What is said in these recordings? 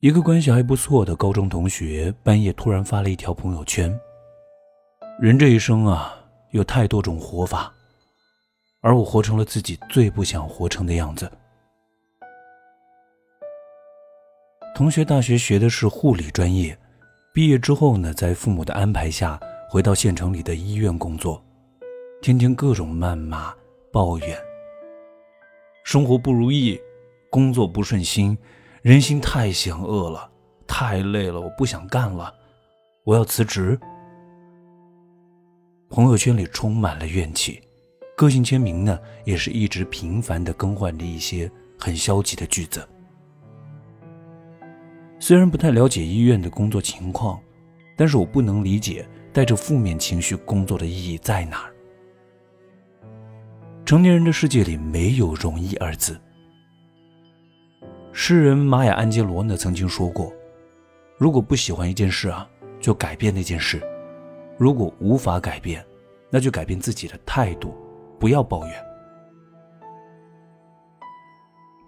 一个关系还不错的高中同学，半夜突然发了一条朋友圈：“人这一生啊，有太多种活法，而我活成了自己最不想活成的样子。”同学大学学的是护理专业，毕业之后呢，在父母的安排下，回到县城里的医院工作，天天各种谩骂、抱怨，生活不如意，工作不顺心。人心太险恶了，太累了，我不想干了，我要辞职。朋友圈里充满了怨气，个性签名呢也是一直频繁的更换着一些很消极的句子。虽然不太了解医院的工作情况，但是我不能理解带着负面情绪工作的意义在哪儿。成年人的世界里没有容易二字。诗人玛雅·安杰罗呢曾经说过：“如果不喜欢一件事啊，就改变那件事；如果无法改变，那就改变自己的态度，不要抱怨。”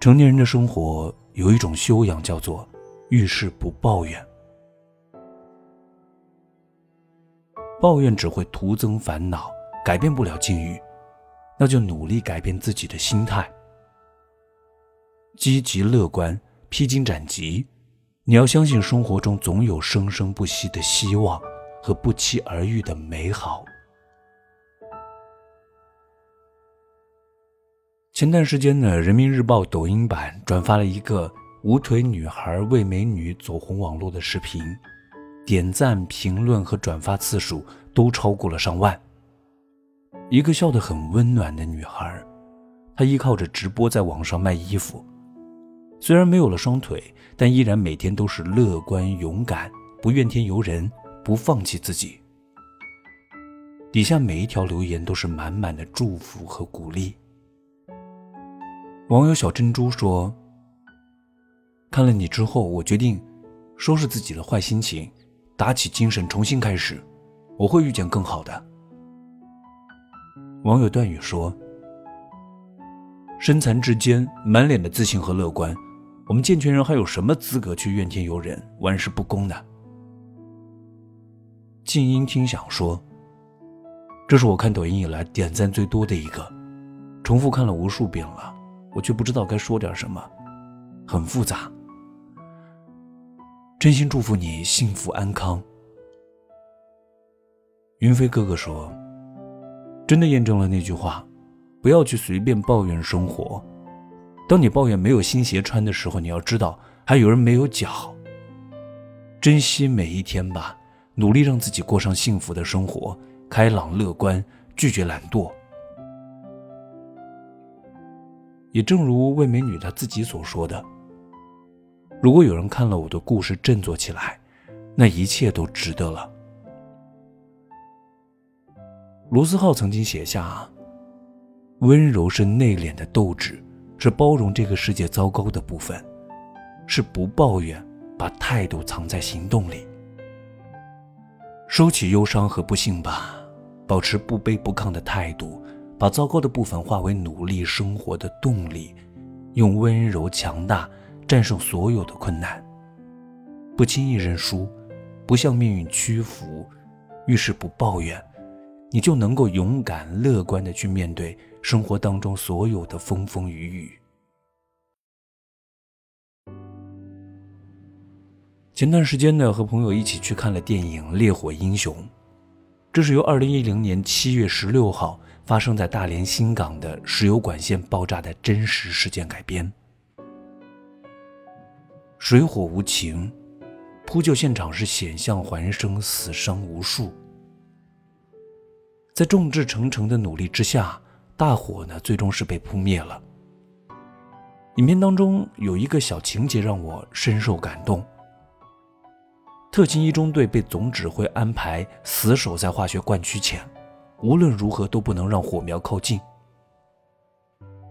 成年人的生活有一种修养，叫做遇事不抱怨。抱怨只会徒增烦恼，改变不了境遇，那就努力改变自己的心态。积极乐观，披荆斩棘。你要相信生活中总有生生不息的希望和不期而遇的美好。前段时间呢，《人民日报》抖音版转发了一个无腿女孩为美女走红网络的视频，点赞、评论和转发次数都超过了上万。一个笑得很温暖的女孩，她依靠着直播在网上卖衣服。虽然没有了双腿，但依然每天都是乐观勇敢，不怨天尤人，不放弃自己。底下每一条留言都是满满的祝福和鼓励。网友小珍珠说：“看了你之后，我决定收拾自己的坏心情，打起精神重新开始，我会遇见更好的。”网友段宇说：“身残志坚，满脸的自信和乐观。”我们健全人还有什么资格去怨天尤人、玩世不恭呢？静音听想说：“这是我看抖音以来点赞最多的一个，重复看了无数遍了，我却不知道该说点什么，很复杂。真心祝福你幸福安康。”云飞哥哥说：“真的验证了那句话，不要去随便抱怨生活。”当你抱怨没有新鞋穿的时候，你要知道还有人没有脚。珍惜每一天吧，努力让自己过上幸福的生活，开朗乐观，拒绝懒惰。也正如魏美女她自己所说的：“如果有人看了我的故事振作起来，那一切都值得了。”罗斯浩曾经写下：“温柔是内敛的斗志。”是包容这个世界糟糕的部分，是不抱怨，把态度藏在行动里，收起忧伤和不幸吧，保持不卑不亢的态度，把糟糕的部分化为努力生活的动力，用温柔强大战胜所有的困难，不轻易认输，不向命运屈服，遇事不抱怨，你就能够勇敢乐观的去面对。生活当中所有的风风雨雨。前段时间呢，和朋友一起去看了电影《烈火英雄》，这是由二零一零年七月十六号发生在大连新港的石油管线爆炸的真实事件改编。水火无情，扑救现场是险象环生，死伤无数。在众志成城的努力之下。大火呢，最终是被扑灭了。影片当中有一个小情节让我深受感动。特勤一中队被总指挥安排死守在化学灌区前，无论如何都不能让火苗靠近。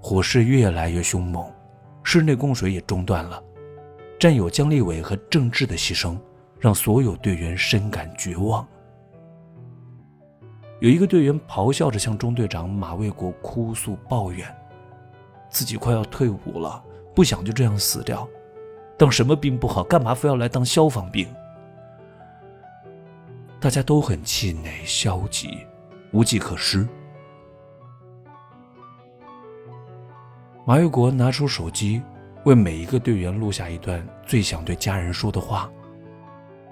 火势越来越凶猛，室内供水也中断了。战友姜立伟和郑智的牺牲，让所有队员深感绝望。有一个队员咆哮着向中队长马卫国哭诉抱怨，自己快要退伍了，不想就这样死掉，当什么兵不好，干嘛非要来当消防兵？大家都很气馁、消极，无计可施。马卫国拿出手机，为每一个队员录下一段最想对家人说的话，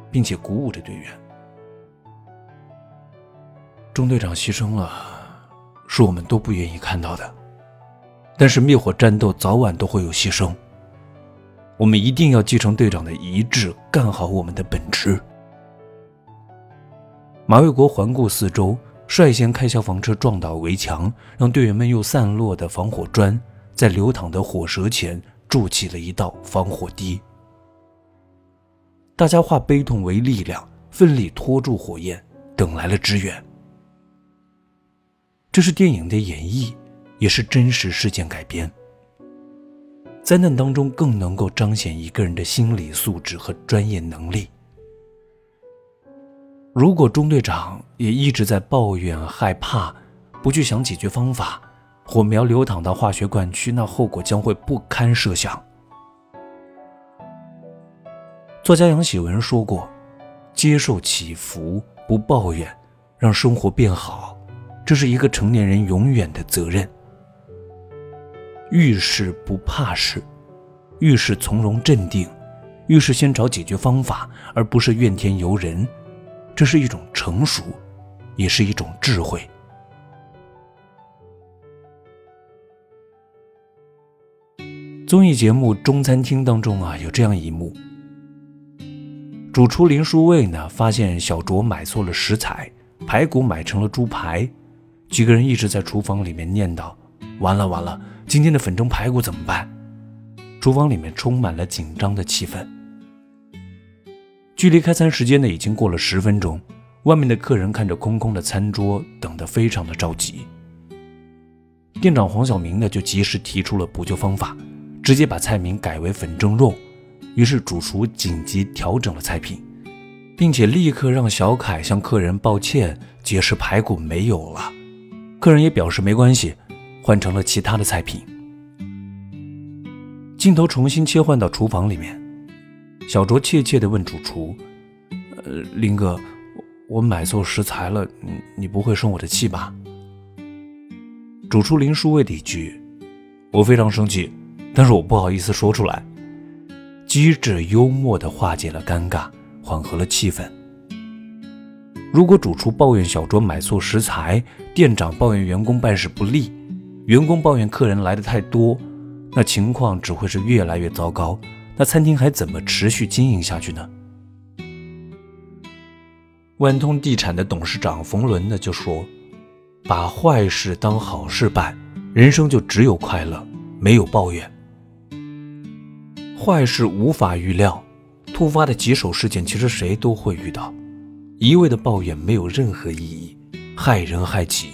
并且鼓舞着队员。中队长牺牲了，是我们都不愿意看到的。但是灭火战斗早晚都会有牺牲，我们一定要继承队长的遗志，干好我们的本职。马卫国环顾四周，率先开消防车撞倒围墙，让队员们用散落的防火砖在流淌的火舌前筑起了一道防火堤。大家化悲痛为力量，奋力拖住火焰，等来了支援。这是电影的演绎，也是真实事件改编。灾难当中更能够彰显一个人的心理素质和专业能力。如果中队长也一直在抱怨、害怕，不去想解决方法，火苗流淌到化学灌区，那后果将会不堪设想。作家杨喜文说过：“接受起伏，不抱怨，让生活变好。”这是一个成年人永远的责任。遇事不怕事，遇事从容镇定，遇事先找解决方法，而不是怨天尤人，这是一种成熟，也是一种智慧。综艺节目《中餐厅》当中啊，有这样一幕：主厨林书卫呢，发现小卓买错了食材，排骨买成了猪排。几个人一直在厨房里面念叨：“完了完了，今天的粉蒸排骨怎么办？”厨房里面充满了紧张的气氛。距离开餐时间呢，已经过了十分钟。外面的客人看着空空的餐桌，等得非常的着急。店长黄晓明呢，就及时提出了补救方法，直接把菜名改为粉蒸肉。于是主厨紧急调整了菜品，并且立刻让小凯向客人抱歉，解释排骨没有了。客人也表示没关系，换成了其他的菜品。镜头重新切换到厨房里面，小卓怯怯地问主厨：“呃，林哥，我买错食材了，你你不会生我的气吧？”主厨林书卫的一句：“我非常生气，但是我不好意思说出来。”机智幽默地化解了尴尬，缓和了气氛。如果主厨抱怨小卓买错食材，店长抱怨员工办事不力，员工抱怨客人来的太多，那情况只会是越来越糟糕。那餐厅还怎么持续经营下去呢？万通地产的董事长冯仑呢就说：“把坏事当好事办，人生就只有快乐，没有抱怨。坏事无法预料，突发的棘手事件其实谁都会遇到。”一味的抱怨没有任何意义，害人害己。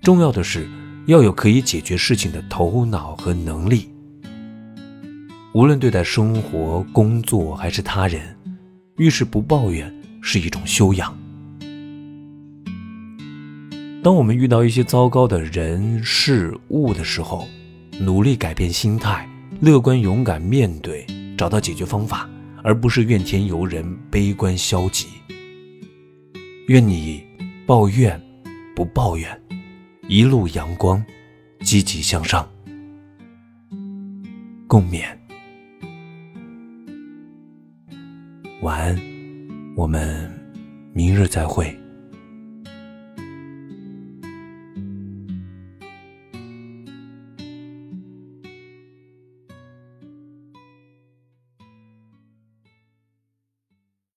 重要的是要有可以解决事情的头脑和能力。无论对待生活、工作还是他人，遇事不抱怨是一种修养。当我们遇到一些糟糕的人事物的时候，努力改变心态，乐观勇敢面对，找到解决方法，而不是怨天尤人、悲观消极。愿你抱怨不抱怨，一路阳光，积极向上。共勉。晚安，我们明日再会。